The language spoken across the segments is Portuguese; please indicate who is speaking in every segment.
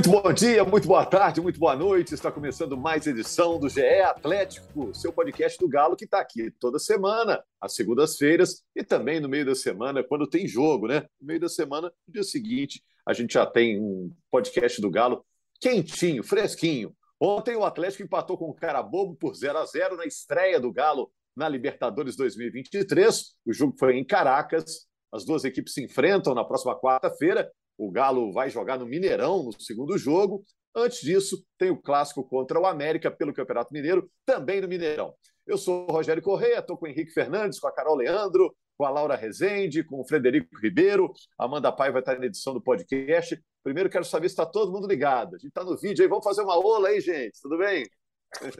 Speaker 1: Muito bom dia, muito boa tarde, muito boa noite. Está começando mais edição do GE Atlético, seu podcast do Galo que está aqui toda semana, às segundas-feiras e também no meio da semana, quando tem jogo, né? No meio da semana, no dia seguinte, a gente já tem um podcast do Galo quentinho, fresquinho. Ontem o Atlético empatou com o Carabobo por 0 a 0 na estreia do Galo na Libertadores 2023. O jogo foi em Caracas. As duas equipes se enfrentam na próxima quarta-feira o Galo vai jogar no Mineirão no segundo jogo. Antes disso, tem o clássico contra o América pelo Campeonato Mineiro, também no Mineirão. Eu sou o Rogério Correia, estou com o Henrique Fernandes, com a Carol Leandro, com a Laura Rezende, com o Frederico Ribeiro. A Amanda Pai vai estar na edição do podcast. Primeiro, quero saber se está todo mundo ligado. A gente está no vídeo aí, vamos fazer uma ola aí, gente. Tudo bem?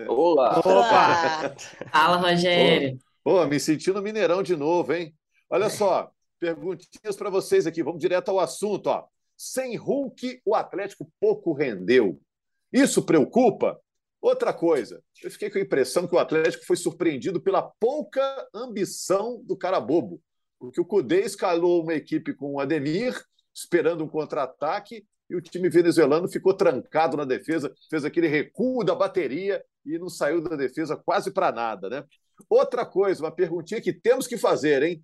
Speaker 2: Olá!
Speaker 3: Olá! Fala, Rogério!
Speaker 1: Pô, me senti no Mineirão de novo, hein? Olha só, perguntinhas para vocês aqui. Vamos direto ao assunto. Ó. Sem Hulk, o Atlético pouco rendeu. Isso preocupa? Outra coisa, eu fiquei com a impressão que o Atlético foi surpreendido pela pouca ambição do cara bobo. Porque o Cudê escalou uma equipe com o Ademir, esperando um contra-ataque, e o time venezuelano ficou trancado na defesa, fez aquele recuo da bateria e não saiu da defesa quase para nada, né? Outra coisa, uma perguntinha que temos que fazer, hein?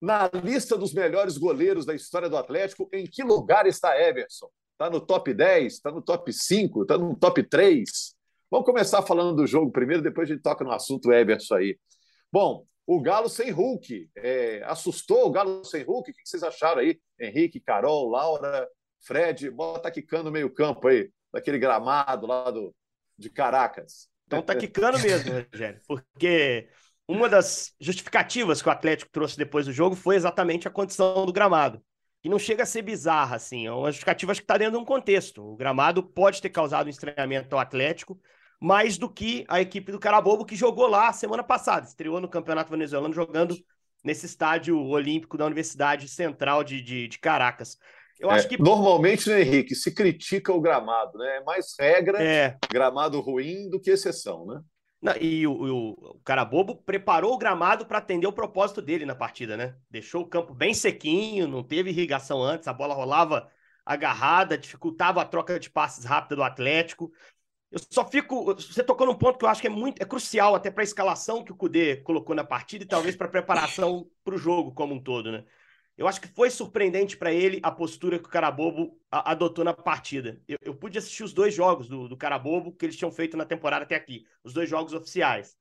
Speaker 1: Na lista dos melhores goleiros da história do Atlético, em que lugar está Everson? Está no top 10? Está no top 5? Está no top 3? Vamos começar falando do jogo primeiro, depois a gente toca no assunto Everson aí. Bom, o Galo sem Hulk. É, assustou o Galo sem Hulk? O que vocês acharam aí? Henrique, Carol, Laura, Fred, bota aqui no meio campo aí, daquele gramado lá do, de Caracas.
Speaker 2: Então tá quicando mesmo, Rogério, porque uma das justificativas que o Atlético trouxe depois do jogo foi exatamente a condição do gramado. E não chega a ser bizarra, assim. É uma justificativa que está dentro de um contexto. O gramado pode ter causado um estranhamento ao Atlético, mais do que a equipe do Carabobo, que jogou lá semana passada. Estreou no Campeonato Venezuelano jogando nesse estádio olímpico da Universidade Central de, de, de Caracas.
Speaker 1: Eu é, acho que. Normalmente, né, Henrique, se critica o gramado, né? É mais regra, é. gramado ruim do que exceção, né?
Speaker 2: Não, e o, o, o cara bobo preparou o gramado para atender o propósito dele na partida, né? Deixou o campo bem sequinho, não teve irrigação antes, a bola rolava agarrada, dificultava a troca de passes rápida do Atlético. Eu só fico. Você tocou num ponto que eu acho que é muito é crucial até para a escalação que o Cudê colocou na partida e talvez para a preparação para o jogo como um todo, né? Eu acho que foi surpreendente para ele a postura que o Carabobo adotou na partida. Eu, eu, pude assistir os dois jogos do, do Carabobo que eles tinham feito na temporada até aqui, os dois jogos oficiais.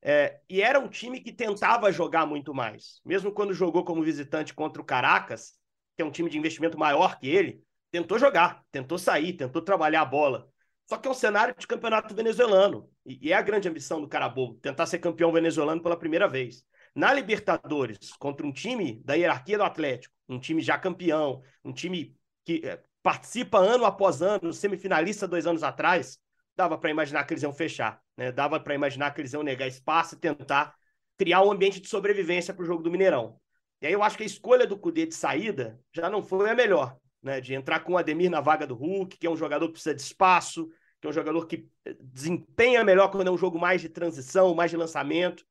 Speaker 2: É, e era um time que tentava jogar muito mais. Mesmo quando jogou como visitante contra o Caracas, que é um time de investimento maior que ele, tentou jogar, tentou sair, tentou trabalhar a bola. Só que é um cenário de campeonato venezuelano. E, e é a grande ambição do Carabobo, tentar ser campeão venezuelano pela primeira vez. Na Libertadores, contra um time da hierarquia do Atlético, um time já campeão, um time que é, participa ano após ano, semifinalista dois anos atrás, dava para imaginar que eles iam fechar, né? dava para imaginar que eles iam negar espaço e tentar criar um ambiente de sobrevivência para o jogo do Mineirão. E aí eu acho que a escolha do Cudê de saída já não foi a melhor, né? De entrar com o Ademir na vaga do Hulk, que é um jogador que precisa de espaço, que é um jogador que eh, desempenha melhor quando é um jogo mais de transição, mais de lançamento.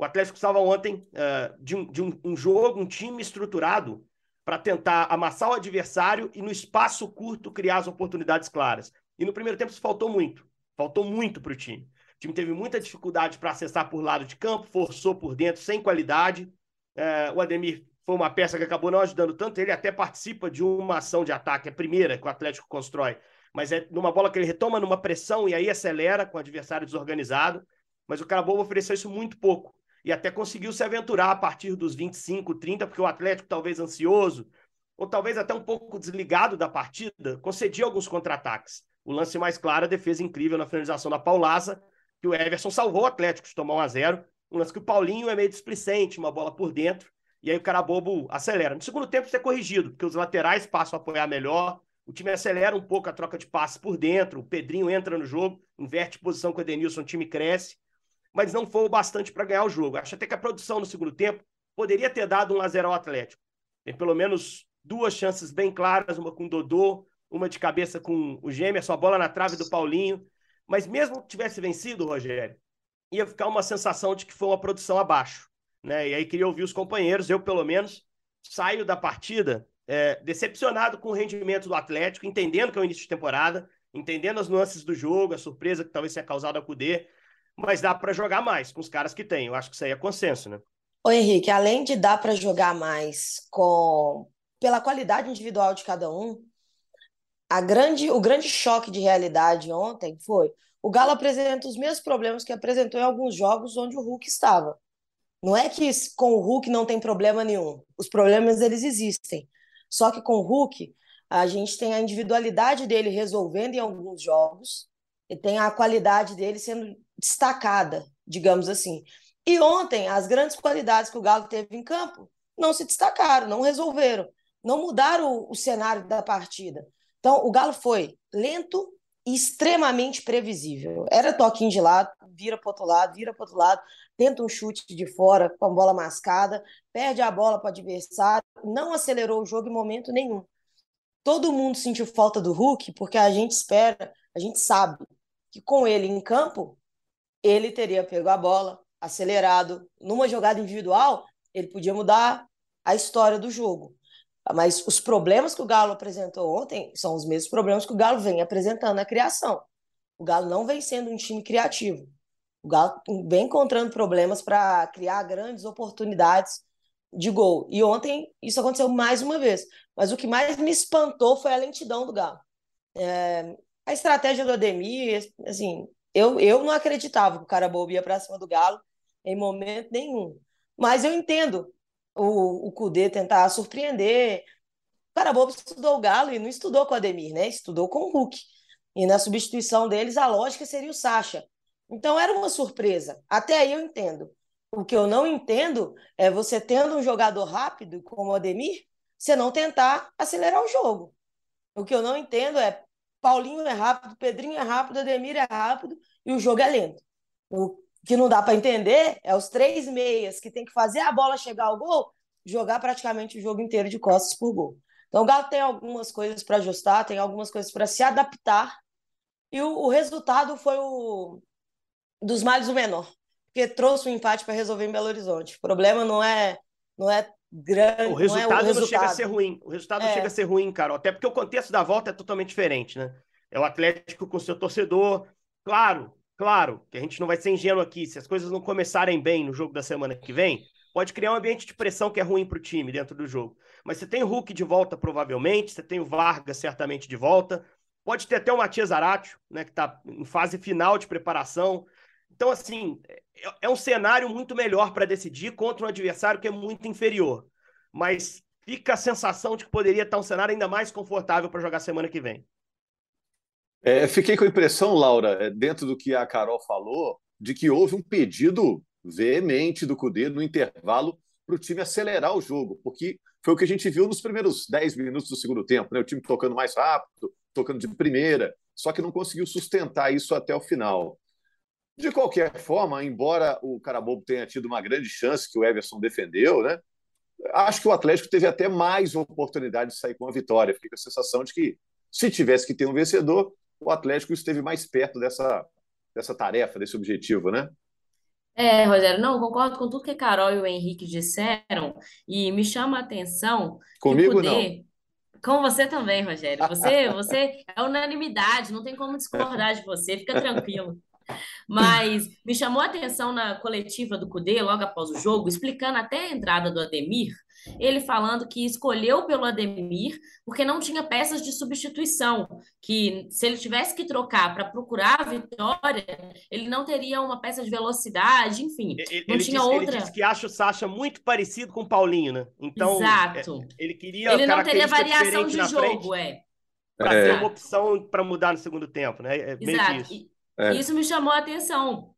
Speaker 2: O Atlético estava ontem uh, de, um, de um, um jogo, um time estruturado para tentar amassar o adversário e no espaço curto criar as oportunidades claras. E no primeiro tempo isso faltou muito. Faltou muito para o time. O time teve muita dificuldade para acessar por lado de campo, forçou por dentro sem qualidade. Uh, o Ademir foi uma peça que acabou não ajudando tanto. Ele até participa de uma ação de ataque, a primeira que o Atlético constrói, mas é numa bola que ele retoma numa pressão e aí acelera com o adversário desorganizado. Mas o Carabobo ofereceu isso muito pouco e até conseguiu se aventurar a partir dos 25, 30, porque o Atlético, talvez ansioso, ou talvez até um pouco desligado da partida, concedia alguns contra-ataques. O lance mais claro, a defesa incrível na finalização da Paulaza, que o Everson salvou o Atlético de tomar 1 a 0 Um lance que o Paulinho é meio displicente, uma bola por dentro, e aí o cara bobo acelera. No segundo tempo, isso é corrigido, porque os laterais passam a apoiar melhor, o time acelera um pouco a troca de passes por dentro, o Pedrinho entra no jogo, inverte posição com o Edenilson, o time cresce, mas não foi o bastante para ganhar o jogo. Acho até que a produção no segundo tempo poderia ter dado um a 0 ao Atlético. Tem pelo menos duas chances bem claras, uma com o Dodô, uma de cabeça com o Gêmeo, a bola na trave do Paulinho. Mas mesmo que tivesse vencido, Rogério, ia ficar uma sensação de que foi uma produção abaixo. Né? E aí queria ouvir os companheiros, eu pelo menos saio da partida é, decepcionado com o rendimento do Atlético, entendendo que é o início de temporada, entendendo as nuances do jogo, a surpresa que talvez tenha causado a Cudê, mas dá para jogar mais com os caras que tem. Eu acho que isso aí é consenso, né?
Speaker 4: Ô Henrique, além de dar para jogar mais com pela qualidade individual de cada um, a grande, o grande choque de realidade ontem foi o Galo apresenta os mesmos problemas que apresentou em alguns jogos onde o Hulk estava. Não é que com o Hulk não tem problema nenhum. Os problemas eles existem. Só que com o Hulk, a gente tem a individualidade dele resolvendo em alguns jogos e tem a qualidade dele sendo destacada, digamos assim. E ontem, as grandes qualidades que o Galo teve em campo não se destacaram, não resolveram, não mudaram o, o cenário da partida. Então, o Galo foi lento e extremamente previsível. Era toquinho de lado, vira para outro lado, vira para outro lado, tenta um chute de fora com a bola mascada, perde a bola para o adversário, não acelerou o jogo em momento nenhum. Todo mundo sentiu falta do Hulk, porque a gente espera, a gente sabe que com ele em campo, ele teria pego a bola, acelerado, numa jogada individual, ele podia mudar a história do jogo. Mas os problemas que o Galo apresentou ontem são os mesmos problemas que o Galo vem apresentando na criação. O Galo não vem sendo um time criativo. O Galo vem encontrando problemas para criar grandes oportunidades de gol. E ontem isso aconteceu mais uma vez. Mas o que mais me espantou foi a lentidão do Galo. É, a estratégia do Ademir, assim, eu, eu não acreditava que o cara bobo ia para cima do Galo em momento nenhum. Mas eu entendo o, o Cudê tentar surpreender. O cara bobo estudou o Galo e não estudou com o Ademir, né? Estudou com o Hulk. E na substituição deles, a lógica seria o Sacha. Então era uma surpresa. Até aí eu entendo. O que eu não entendo é você tendo um jogador rápido como o Ademir, você não tentar acelerar o jogo. O que eu não entendo é Paulinho é rápido, Pedrinho é rápido, Ademir é rápido e o jogo é lento. O que não dá para entender é os três meias que tem que fazer a bola chegar ao gol, jogar praticamente o jogo inteiro de costas por gol. Então o Galo tem algumas coisas para ajustar, tem algumas coisas para se adaptar. E o, o, resultado foi o dos males o menor, porque trouxe um empate para resolver em Belo Horizonte. O problema não é não é grande,
Speaker 2: o resultado
Speaker 4: não, é
Speaker 2: o resultado. não chega a ser ruim. O resultado é. não chega a ser ruim, cara. Até porque o contexto da volta é totalmente diferente, né? É o Atlético com seu torcedor. Claro, claro, que a gente não vai ser ingênuo aqui. Se as coisas não começarem bem no jogo da semana que vem, pode criar um ambiente de pressão que é ruim para o time dentro do jogo. Mas você tem o Hulk de volta, provavelmente, você tem o Vargas certamente de volta. Pode ter até o Matias Aratio, né, que está em fase final de preparação. Então, assim, é, é um cenário muito melhor para decidir contra um adversário que é muito inferior. Mas fica a sensação de que poderia estar um cenário ainda mais confortável para jogar semana que vem.
Speaker 1: É, fiquei com a impressão, Laura, é, dentro do que a Carol falou, de que houve um pedido veemente do Cudê no intervalo para o time acelerar o jogo, porque foi o que a gente viu nos primeiros 10 minutos do segundo tempo, né? O time tocando mais rápido, tocando de primeira, só que não conseguiu sustentar isso até o final. De qualquer forma, embora o Carabobo tenha tido uma grande chance que o Everson defendeu, né? Acho que o Atlético teve até mais oportunidade de sair com a vitória. Fica a sensação de que se tivesse que ter um vencedor, o Atlético esteve mais perto dessa, dessa tarefa, desse objetivo, né?
Speaker 3: É, Rogério, não, concordo com tudo que a Carol e o Henrique disseram, e me chama a atenção
Speaker 1: Comigo poder... não.
Speaker 3: Com você também, Rogério. Você, você é unanimidade, não tem como discordar de você, fica tranquilo. Mas me chamou a atenção na coletiva do Cudê, logo após o jogo, explicando até a entrada do Ademir, ele falando que escolheu pelo Ademir porque não tinha peças de substituição, que se ele tivesse que trocar para procurar a vitória, ele não teria uma peça de velocidade, enfim,
Speaker 2: ele,
Speaker 3: não
Speaker 2: ele
Speaker 3: tinha
Speaker 2: disse,
Speaker 3: outra.
Speaker 2: Ele disse que acha o Sacha muito parecido com o Paulinho, né? Então,
Speaker 3: Exato.
Speaker 2: É, ele queria
Speaker 3: Ele não teria variação de jogo, é.
Speaker 2: Para é. ter uma opção para mudar no segundo tempo, né? É
Speaker 3: Exato. Isso. É. Isso me chamou a atenção.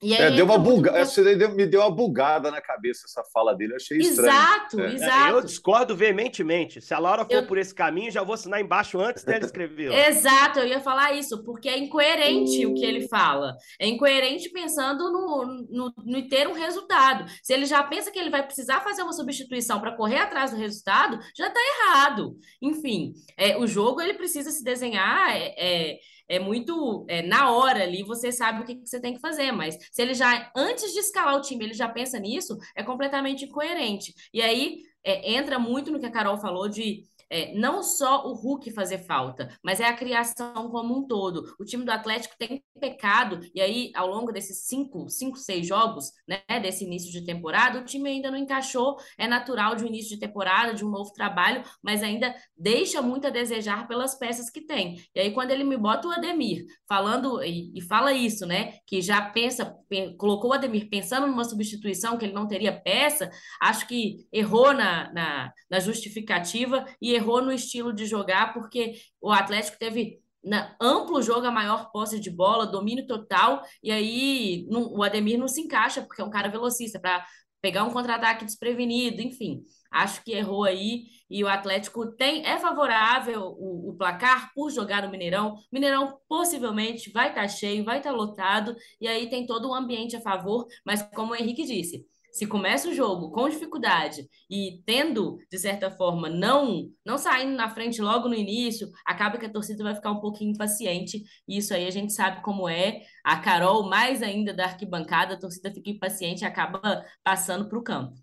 Speaker 1: E aí é, deu uma buga... Essa me deu uma bugada na cabeça essa fala dele, eu achei estranho.
Speaker 3: Exato,
Speaker 2: é.
Speaker 3: exato.
Speaker 2: Eu discordo veementemente. Se a Laura for eu... por esse caminho, já vou assinar embaixo antes dela escrever.
Speaker 3: Exato, eu ia falar isso, porque é incoerente o que ele fala. É incoerente pensando no, no, no ter um resultado. Se ele já pensa que ele vai precisar fazer uma substituição para correr atrás do resultado, já está errado. Enfim, é, o jogo ele precisa se desenhar. É, é muito é, na hora ali, você sabe o que, que, você tem que fazer, mas se ele já, antes de escalar o time, ele já pensa nisso, é completamente incoerente. E aí é, entra muito no que a Carol falou de é, não só o Hulk fazer falta, mas é a criação como um todo. O time do Atlético tem pecado, e aí, ao longo desses cinco, cinco, seis jogos, né, desse início de temporada, o time ainda não encaixou. É natural de um início de temporada, de um novo trabalho, mas ainda deixa muito a desejar pelas peças que tem. E aí, quando ele me bota o Ademir falando, e, e fala isso, né, que já pensa, colocou o Ademir pensando numa substituição que ele não teria peça, acho que errou na, na, na justificativa e errou no estilo de jogar, porque o Atlético teve na, amplo jogo, a maior posse de bola, domínio total, e aí não, o Ademir não se encaixa, porque é um cara velocista, para pegar um contra-ataque desprevenido, enfim. Acho que errou aí e o Atlético tem é favorável o, o placar por jogar no Mineirão. Mineirão possivelmente vai estar tá cheio, vai estar tá lotado e aí tem todo um ambiente a favor, mas como o Henrique disse, se começa o jogo com dificuldade e tendo, de certa forma, não não saindo na frente logo no início, acaba que a torcida vai ficar um pouquinho impaciente. E isso aí a gente sabe como é. A Carol, mais ainda da arquibancada, a torcida fica impaciente e acaba passando para o campo.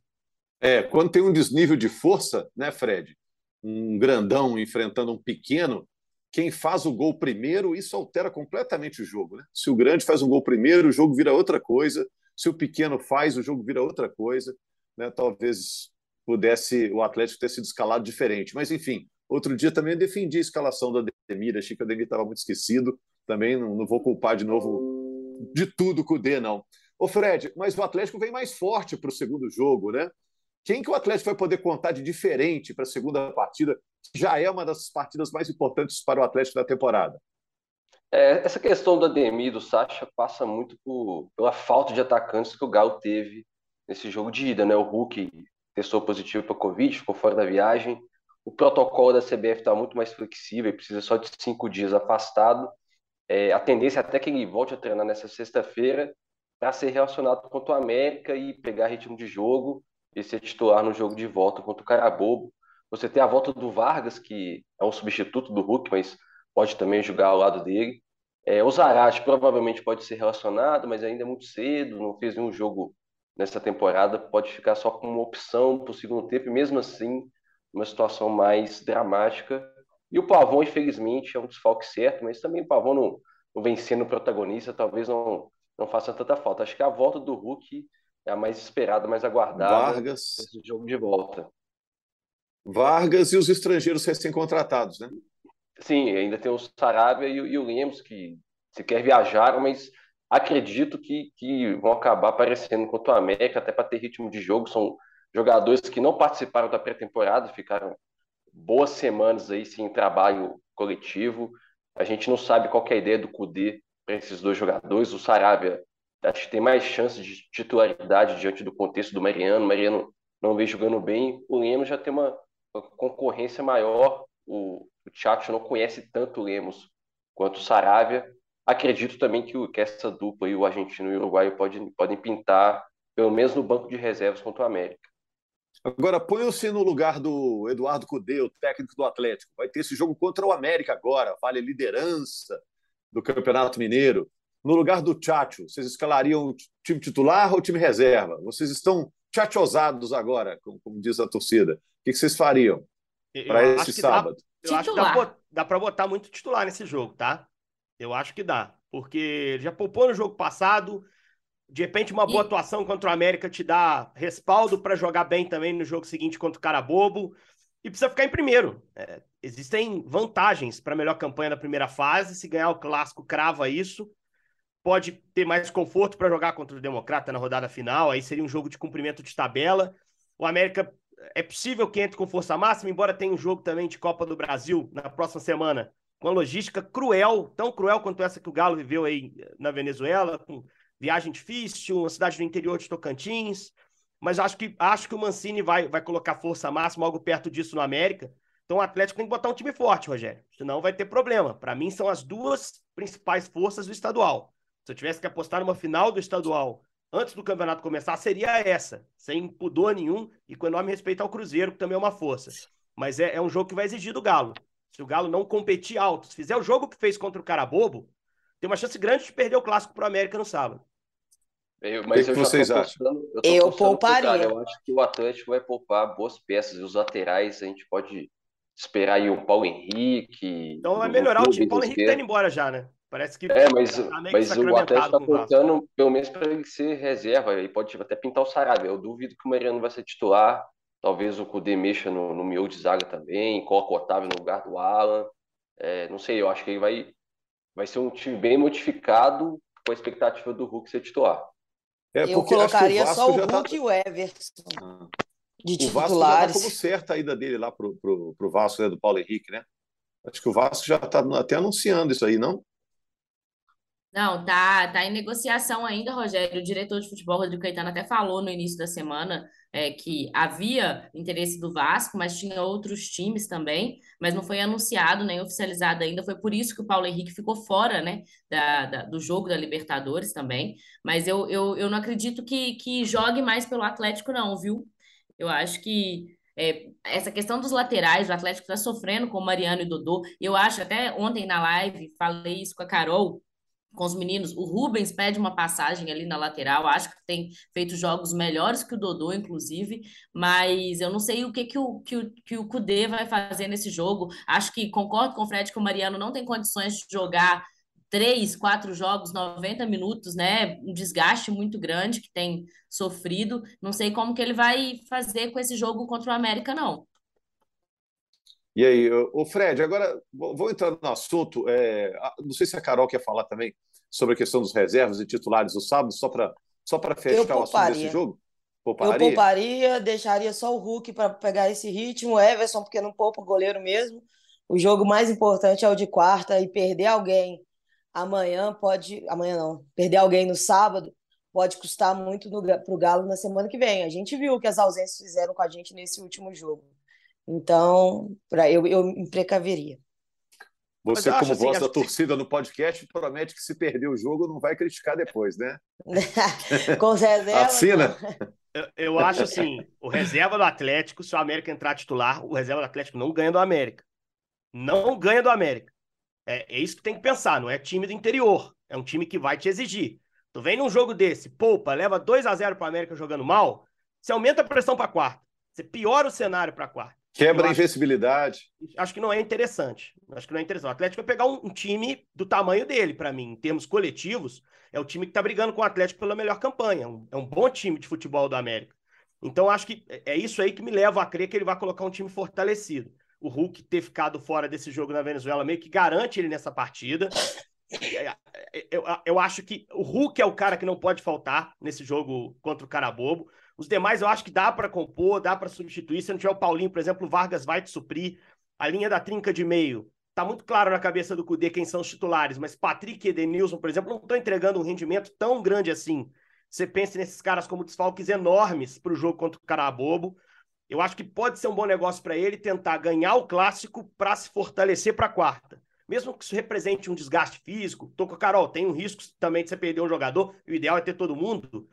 Speaker 1: É, quando tem um desnível de força, né, Fred? Um grandão enfrentando um pequeno, quem faz o gol primeiro, isso altera completamente o jogo. Né? Se o grande faz um gol primeiro, o jogo vira outra coisa. Se o pequeno faz, o jogo vira outra coisa. Né? Talvez pudesse o Atlético ter sido escalado diferente. Mas, enfim, outro dia também eu defendi a escalação do Ademir. Achei que o Ademir estava muito esquecido. Também não, não vou culpar de novo de tudo o D, não. Ô, Fred, mas o Atlético vem mais forte para o segundo jogo, né? Quem que o Atlético vai poder contar de diferente para a segunda partida, que já é uma das partidas mais importantes para o Atlético da temporada?
Speaker 5: É, essa questão do Ademir e do Sacha passa muito por, pela falta de atacantes que o Galo teve nesse jogo de ida, né? O Hulk testou positivo para Covid, ficou fora da viagem. O protocolo da CBF está muito mais flexível, precisa só de cinco dias afastado. É, a tendência é até que ele volte a treinar nessa sexta-feira para ser relacionado contra o América e pegar ritmo de jogo e ser titular no jogo de volta contra o Carabobo. Você tem a volta do Vargas, que é um substituto do Hulk, mas pode também jogar ao lado dele. É, o Zarate provavelmente pode ser relacionado, mas ainda é muito cedo, não fez nenhum jogo nessa temporada, pode ficar só como opção para o segundo tempo, e mesmo assim, uma situação mais dramática. E o Pavon, infelizmente, é um desfalque certo, mas também o Pavon não, não vem sendo protagonista, talvez não, não faça tanta falta. Acho que a volta do Hulk é a mais esperada, mais aguardada
Speaker 1: Vargas.
Speaker 5: esse jogo de volta.
Speaker 1: Vargas e os estrangeiros recém-contratados, né?
Speaker 5: Sim, ainda tem o Sarabia e, e o Lemos, que sequer viajaram, mas acredito que, que vão acabar aparecendo contra o América, até para ter ritmo de jogo. São jogadores que não participaram da pré-temporada, ficaram boas semanas aí sem trabalho coletivo. A gente não sabe qual é a ideia do Cudê para esses dois jogadores. O Sarabia acho que tem mais chance de titularidade diante do contexto do Mariano. O Mariano não vem jogando bem. O Lemos já tem uma, uma concorrência maior. O, o Tchatcho não conhece tanto o Lemos quanto o Saravia. Acredito também que, o, que essa dupla, aí, o argentino e o uruguaio, pode, podem pintar, pelo menos no banco de reservas contra o América.
Speaker 1: Agora, põe-se no lugar do Eduardo Cudê, o técnico do Atlético. Vai ter esse jogo contra o América agora, vale a liderança do Campeonato Mineiro. No lugar do Tchatcho, vocês escalariam o time titular ou o time reserva? Vocês estão tchatchosados agora, como, como diz a torcida. O que, que vocês fariam para esse sábado?
Speaker 2: Dá, eu acho que dá, dá para botar muito titular nesse jogo, tá? Eu acho que dá. Porque já poupou no jogo passado. De repente, uma boa e... atuação contra o América te dá respaldo para jogar bem também no jogo seguinte contra o Carabobo. E precisa ficar em primeiro. É, existem vantagens para a melhor campanha na primeira fase. Se ganhar o clássico, crava isso pode ter mais conforto para jogar contra o Democrata na rodada final, aí seria um jogo de cumprimento de tabela. O América é possível que entre com força máxima, embora tenha um jogo também de Copa do Brasil na próxima semana, uma logística cruel, tão cruel quanto essa que o Galo viveu aí na Venezuela, com viagem difícil, uma cidade do interior de Tocantins, mas acho que, acho que o Mancini vai, vai colocar força máxima, algo perto disso no América. Então o Atlético tem que botar um time forte, Rogério, senão vai ter problema. Para mim, são as duas principais forças do estadual. Se eu tivesse que apostar numa final do estadual antes do campeonato começar, seria essa, sem pudor nenhum e com enorme respeito ao Cruzeiro, que também é uma força. Mas é, é um jogo que vai exigir do Galo. Se o Galo não competir alto, se fizer o jogo que fez contra o Carabobo, tem uma chance grande de perder o clássico para o América no sábado.
Speaker 5: Eu, mas
Speaker 1: que
Speaker 5: eu
Speaker 1: que vocês acham?
Speaker 5: eu,
Speaker 4: Eu pouparia.
Speaker 5: Eu acho que o Atlético vai poupar boas peças. E os laterais, a gente pode esperar aí o Paulo Henrique.
Speaker 2: Então vai melhorar o time. O Paulo Henrique tá indo embora já, né? Parece que.
Speaker 5: É, mas,
Speaker 2: tá
Speaker 5: mas
Speaker 2: que
Speaker 5: o Atlético tá
Speaker 2: sacramentado com o Vasco.
Speaker 5: contando pelo menos para ele ser reserva. E pode até pintar o Sarabia. Eu duvido que o Mariano vai ser titular. Talvez o Kudê mexa no, no miolo de zaga também. Coloca o Otávio no lugar do Alan. É, não sei, eu acho que ele vai, vai ser um time bem modificado com a expectativa do Hulk ser titular.
Speaker 1: É
Speaker 4: Eu
Speaker 1: que
Speaker 4: colocaria
Speaker 1: o
Speaker 4: só o
Speaker 1: tá-
Speaker 4: Hulk e o Everson
Speaker 1: Ah.
Speaker 4: de
Speaker 1: O Vasco já está como
Speaker 4: titulares.
Speaker 1: certa a ida dele lá pro, pro, pro Vasco, né, do Paulo Henrique, né? Acho que o Vasco já está até anunciando isso aí, não?
Speaker 3: Não, tá, tá em negociação ainda, Rogério. O diretor de futebol, Rodrigo Caetano, até falou no início da semana é, que havia interesse do Vasco, mas tinha outros times também, mas não foi anunciado nem oficializado ainda. Foi por isso que o Paulo Henrique ficou fora, né, da, da- do jogo da Libertadores também. Mas eu, eu, eu não acredito que, que jogue mais pelo Atlético, não, viu? Eu acho que é, essa questão dos laterais, o Atlético está sofrendo com o Mariano e Dodô. Eu acho, até ontem na live, falei isso com a Carol com os meninos. O Rubens pede uma passagem ali na lateral. Acho que tem feito jogos melhores que o Dodô, inclusive. Mas eu não sei o que, que, o, que, o, que o Kudê vai fazer nesse jogo. Acho que concordo com o Fred que o Mariano não tem condições de jogar três, quatro jogos, 90 minutos, né? Um desgaste muito grande que tem sofrido. Não sei como que ele vai fazer com esse jogo contra o América, não.
Speaker 1: E aí, o Fred, agora vou entrar no assunto. é, não sei se a Carol quer falar também sobre a questão dos reservas e titulares do sábado, só para só fechar o assunto
Speaker 4: pouparia.
Speaker 1: desse jogo.
Speaker 4: Eu
Speaker 1: Pouparia?
Speaker 4: pouparia, deixaria só o Hulk para pegar esse ritmo, o Everson, porque não poupa o goleiro mesmo. O jogo mais importante é o de quarta e perder alguém amanhã pode. Amanhã não, perder alguém no sábado pode custar muito para o Galo na semana que vem. A gente viu o que as ausências fizeram com a gente nesse último jogo. Então, pra, eu, eu me precaveria.
Speaker 1: Você, como
Speaker 2: assim,
Speaker 1: voz da
Speaker 2: que-
Speaker 1: torcida no podcast, promete que se perder o jogo não vai criticar depois, né?
Speaker 4: Com as reservas,
Speaker 1: Assina.
Speaker 2: Eu, eu acho assim, o reserva do Atlético, se o América entrar titular, o reserva do Atlético não ganha do América. Não ganha do América. É, é isso que tem que pensar, não é time do interior. É um time que vai te exigir. Tu vem num jogo desse, poupa, leva 2 a 0 para o América jogando mal, você aumenta a pressão para quarta. Você piora o cenário para quarta.
Speaker 1: Quebra a invencibilidade.
Speaker 2: Acho que não é interessante. Acho que não é interessante. O Atlético vai pegar um, um time do tamanho dele, para mim, em termos coletivos. É o time que está brigando com o Atlético pela melhor campanha. É um, é um bom time de futebol do América. Então, acho que é é isso aí que me leva a crer que ele vai colocar um time fortalecido. O Hulk ter ficado fora desse jogo na Venezuela meio que garante ele nessa partida. É, Eu, eu acho que o Hulk é o cara que não pode faltar nesse jogo contra o Carabobo. Os demais eu acho que dá para compor, dá para substituir. Se não tiver o Paulinho, por exemplo, o Vargas vai te suprir. A linha da trinca de meio. Tá muito claro na cabeça do Cudê quem são os titulares, mas Patrick e Edenilson, por exemplo, não estão entregando um rendimento tão grande assim. Você pensa nesses caras como desfalques enormes para o jogo contra o Carabobo. Eu acho que pode ser um bom negócio para ele tentar ganhar o clássico para se fortalecer para a quarta. Mesmo que isso represente um desgaste físico, tô com a Carol, tem um risco também de você perder um jogador, o ideal é ter todo mundo.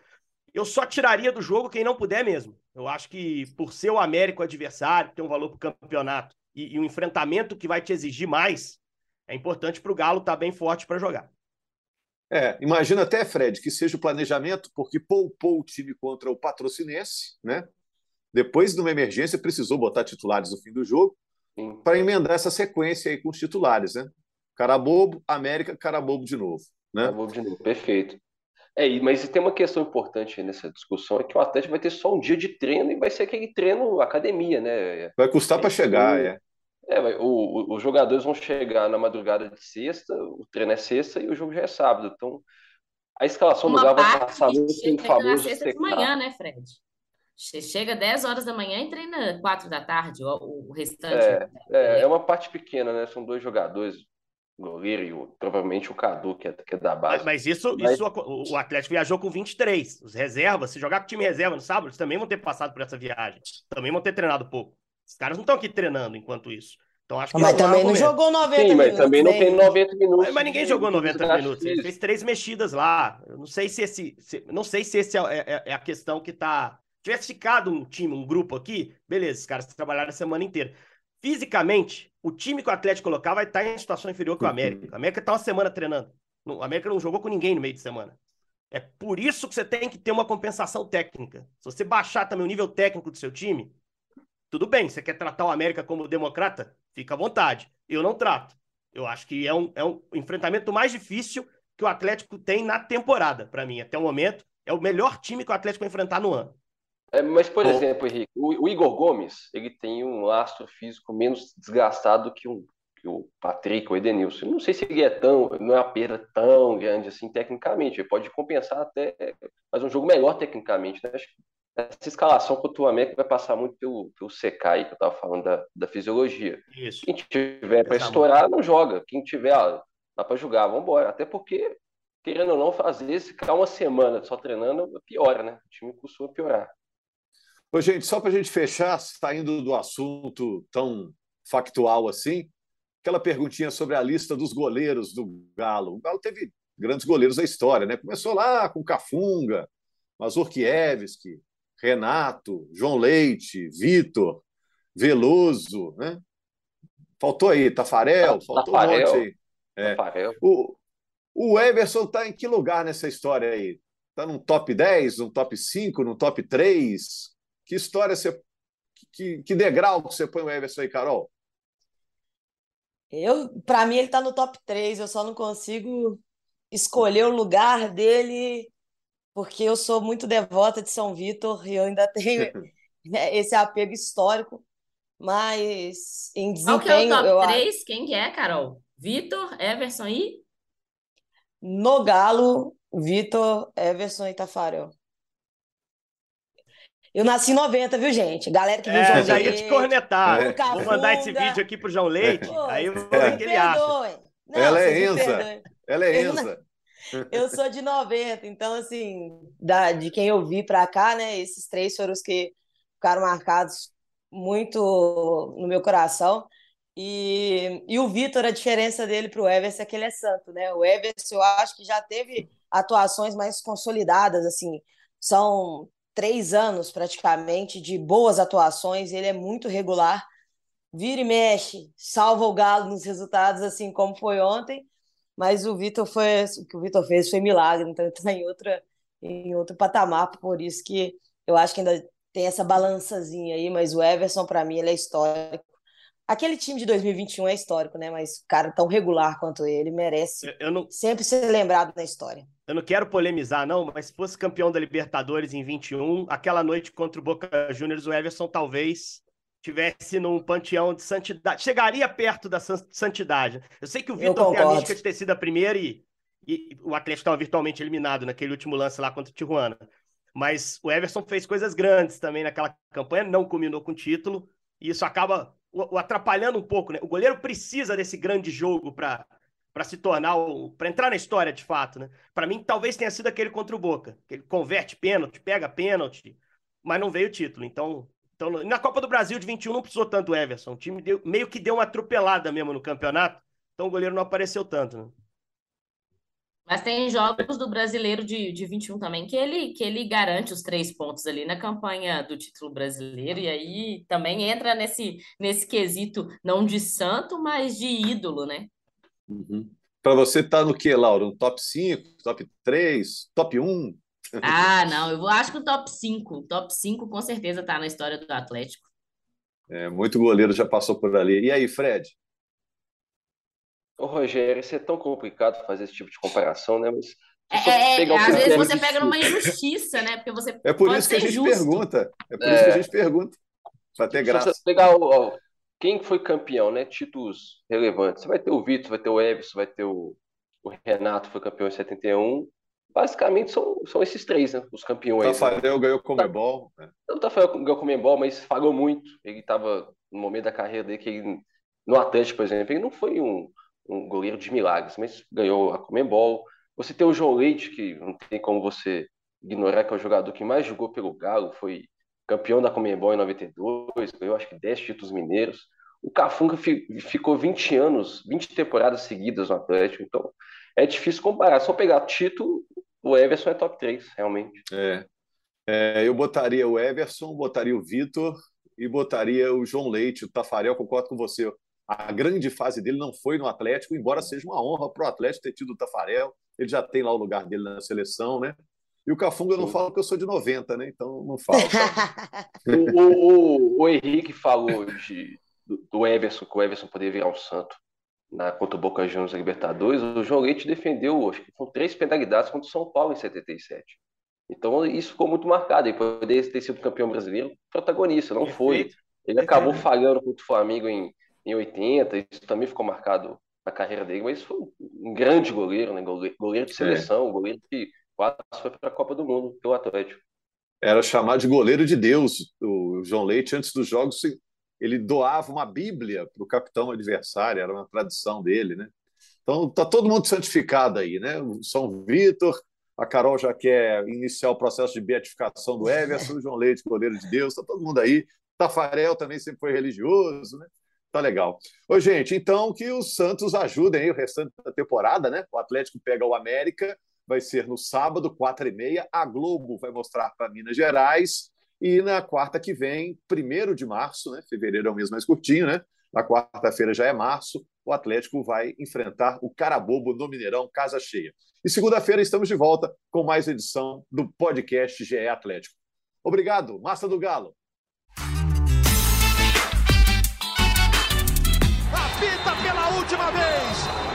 Speaker 2: Eu só tiraria do jogo quem não puder mesmo. Eu acho que por ser o América o adversário, ter um valor para o campeonato e, e um enfrentamento que vai te exigir mais, é importante para o Galo estar bem forte para jogar.
Speaker 1: É, imagina até, Fred, que seja o planejamento, porque poupou o time contra o Patrocinense, né? Depois de uma emergência, precisou botar titulares no fim do jogo para emendar essa sequência aí com os titulares, né? Carabobo, América, Carabobo de novo, né?
Speaker 5: Acabou de novo, perfeito. É, mas tem uma questão importante aí nessa discussão, é que o Atlético vai ter só um dia de treino e vai ser aquele treino academia, né?
Speaker 1: Vai custar para chegar, é.
Speaker 5: É, vai- o- o- os jogadores vão chegar na madrugada de sexta, o treino é sexta e o jogo já é sábado. Então, a escalação do
Speaker 3: Uma
Speaker 5: Galo vai passar muito pelo
Speaker 3: chega na sexta de manhã, né, Fred? Che- Chega 10 horas da manhã e treina 4 da tarde, o, o restante.
Speaker 5: É, é, é uma parte pequena, né? São dois jogadores. Goleiro e o, provavelmente o Cadu, que é, que é da base.
Speaker 2: Mas, mas isso, mas... isso o Atlético viajou com 23. Os reservas, se jogar com o time reserva no sábado, eles também vão ter passado por essa viagem. Também vão ter treinado pouco. Os caras não estão aqui treinando enquanto isso. Então, acho que
Speaker 4: mas também não jogou 90 Sim,
Speaker 5: minutos. mas também não tem 90 minutos.
Speaker 2: Mas, mas ninguém jogou 90 minutos. Ele fez três mexidas lá. Eu não sei se esse. Se, não sei se esse é, é, é a questão que tá. Tivesse ficado um time, um grupo aqui, beleza, os caras trabalharam a semana inteira. Fisicamente, o time que o Atlético colocar vai estar em situação inferior que o América. O América está uma semana treinando. O América não jogou com ninguém no meio de semana. É por isso que você tem que ter uma compensação técnica. Se você baixar também o nível técnico do seu time, tudo bem. Você quer tratar o América como democrata? Fica à vontade. Eu não trato. Eu acho que é um, é um enfrentamento mais difícil que o Atlético tem na temporada, para mim. Até o momento, é o melhor time que o Atlético vai enfrentar no ano.
Speaker 5: É, mas, por Bom. exemplo, Henrique, o, o, Igor Gomes, ele tem um lastro físico menos desgastado que, um, que o Patrick, o Edenilson. não sei se ele é tão, não é uma perda tão grande assim tecnicamente. Ele pode compensar até, mas um jogo melhor tecnicamente. Né? Acho que essa escalação contra o América vai passar muito pelo, pelo Secai, que eu estava falando da, da fisiologia. Isso. Quem tiver para estourar, não joga. Quem tiver, ah, dá para jogar, vamos embora. Até porque, querendo ou não, fazer, se ficar uma semana só treinando, piora, né? O time costuma piorar.
Speaker 1: Ô, gente, só para a gente fechar, saindo do assunto tão factual assim, aquela perguntinha sobre a lista dos goleiros do Galo. O Galo teve grandes goleiros da história, né? Começou lá com Cafunga, Mazurkiewicz, Renato, João Leite, Vitor, Veloso, né? Faltou aí, Tafarel, faltou Tafarel, um monte aí. É. Tafarel. O, o Everson está em que lugar nessa história aí? Está num top 10, num top 5, num top 3? Que história você. Que, que degrau que você põe o Everson aí, Carol?
Speaker 4: Eu, para mim, ele está no top 3. Eu só não consigo escolher o lugar dele, porque eu sou muito devota de São Vitor e eu ainda tenho esse apego histórico. Mas em desempenho. Qual que é o
Speaker 3: top eu... 3? Quem que é, Carol? Vitor, Everson e?
Speaker 4: No Galo, Vitor, Everson e Tafarel. Eu nasci em 90, viu, gente? Galera que viu
Speaker 2: é, João já Leite. ia te cornetar. É. Vou mandar esse vídeo aqui pro João Leite, Pô, aí eu vou ver o que ele acha.
Speaker 1: Não, Ela é Enza. Ela é Enza.
Speaker 4: Eu sou de 90, então, assim, da, de quem eu vi pra cá, né? Esses três foram os que ficaram marcados muito no meu coração. E, e o Vitor, a diferença dele para o Everson é que ele é santo, né? O Everson, eu acho que já teve atuações mais consolidadas, assim, são três anos praticamente de boas atuações, ele é muito regular, vira e mexe, salva o Galo nos resultados, assim como foi ontem, mas o Vitor foi o que o Vitor fez foi milagre, então está em outra em outro patamar, por isso que eu acho que ainda tem essa balançazinha aí, mas o Everson para mim ele é histórico. Aquele time de 2021 é histórico, né? Mas cara tão regular quanto ele merece não... sempre ser lembrado na história
Speaker 2: eu não quero polemizar, não, mas se fosse campeão da Libertadores em 21, aquela noite contra o Boca Juniors, o Everson talvez tivesse num panteão de santidade. Chegaria perto da santidade. Eu sei que o Vitor tem a mística de ter sido a primeira e, e o Atlético estava virtualmente eliminado naquele último lance lá contra o Tijuana. Mas o Everson fez coisas grandes também naquela campanha, não culminou com título, e isso acaba o, o atrapalhando um pouco, né? O goleiro precisa desse grande jogo para para se tornar o para entrar na história de fato, né? Para mim talvez tenha sido aquele contra o Boca, que ele converte pênalti, pega pênalti, mas não veio o título. Então, então na Copa do Brasil de 21 não precisou tanto o Everson, o time deu, meio que deu uma atropelada mesmo no campeonato. Então o goleiro não apareceu tanto, né?
Speaker 3: Mas tem jogos do brasileiro de, de 21 também que ele, que ele garante os três pontos ali na campanha do título brasileiro, e aí também entra nesse, nesse quesito não de santo, mas de ídolo, né?
Speaker 1: Uhum. Para você estar tá no que, Laura? Um top 5, top 3, top 1?
Speaker 3: Ah, não, eu acho que o top 5. Top 5 com certeza está na história do Atlético.
Speaker 1: É, muito goleiro já passou por ali. E aí, Fred?
Speaker 5: Ô, Rogério, isso é tão complicado fazer esse tipo de comparação, né? Mas
Speaker 3: é, é, às vezes você pega numa injustiça, né? Porque você
Speaker 1: é por isso que a gente justo. pergunta. É por é. isso que a gente pergunta. Para ter graça.
Speaker 5: Se você pegar o, quem foi campeão, né? Títulos relevantes. Você vai ter o Vitor, vai ter o Everson, vai ter o, o Renato, foi campeão em 71. Basicamente são, são esses três, né? Os campeões. O
Speaker 1: Tafarel né? ganhou o Comebol.
Speaker 5: Né? O Tafarel ganhou o Comebol, mas falhou muito. Ele estava no momento da carreira dele que ele, no Atlético, por exemplo, ele não foi um, um goleiro de milagres, mas ganhou a Comembol. Você tem o João Leite, que não tem como você ignorar que é o jogador que mais jogou pelo Galo, foi campeão da Comembol em 92, ganhou acho que 10 títulos mineiros. O Cafunga ficou 20 anos, 20 temporadas seguidas no Atlético, então é difícil comparar. Só pegar título, o Everson é top 3, realmente.
Speaker 1: É. é eu botaria o Everson, botaria o Vitor e botaria o João Leite, o Tafarel, concordo com você. A grande fase dele não foi no Atlético, embora seja uma honra para o Atlético ter tido o Tafarel. Ele já tem lá o lugar dele na seleção, né? E o Cafunga eu não falo que eu sou de 90, né? Então não falo.
Speaker 5: o, o, o, Henrique falou de, do Everson, que o Everson poderia virar um santo na, contra o Boca Juniors Libertadores. O João Leite defendeu, acho que foram três penalidades contra o São Paulo em 77. Então isso ficou muito marcado. Ele poderia ter sido campeão brasileiro protagonista, não Perfeito. foi. Ele acabou falhando contra o Flamengo em, em 80, isso também ficou marcado na carreira dele, mas foi um grande goleiro, né? goleiro de é. seleção, é. goleiro que quase foi para a Copa do Mundo pelo Atlético.
Speaker 1: Era chamado de goleiro de Deus. O João Leite, antes dos jogos, ele doava uma Bíblia para o capitão adversário, era uma tradição dele, né? Então tá todo mundo santificado aí, né? O São Vitor, a Carol já quer iniciar o processo de beatificação do Everson, o João Leite, goleiro de Deus, tá todo mundo aí. Tafarel também sempre foi religioso, né? Tá legal. Ô, gente, então que os Santos ajudem aí o restante da temporada, né? O Atlético pega o América vai ser no sábado, quatro e meia. A Globo vai mostrar para Minas Gerais. E na quarta que vem, primeiro de março, né? Fevereiro é o mês mais curtinho, né? Na quarta-feira já é março, o Atlético vai enfrentar o Carabobo no Mineirão, casa cheia. E segunda-feira estamos de volta com mais edição do podcast GE Atlético. Obrigado, Massa do Galo. Apita pela última vez!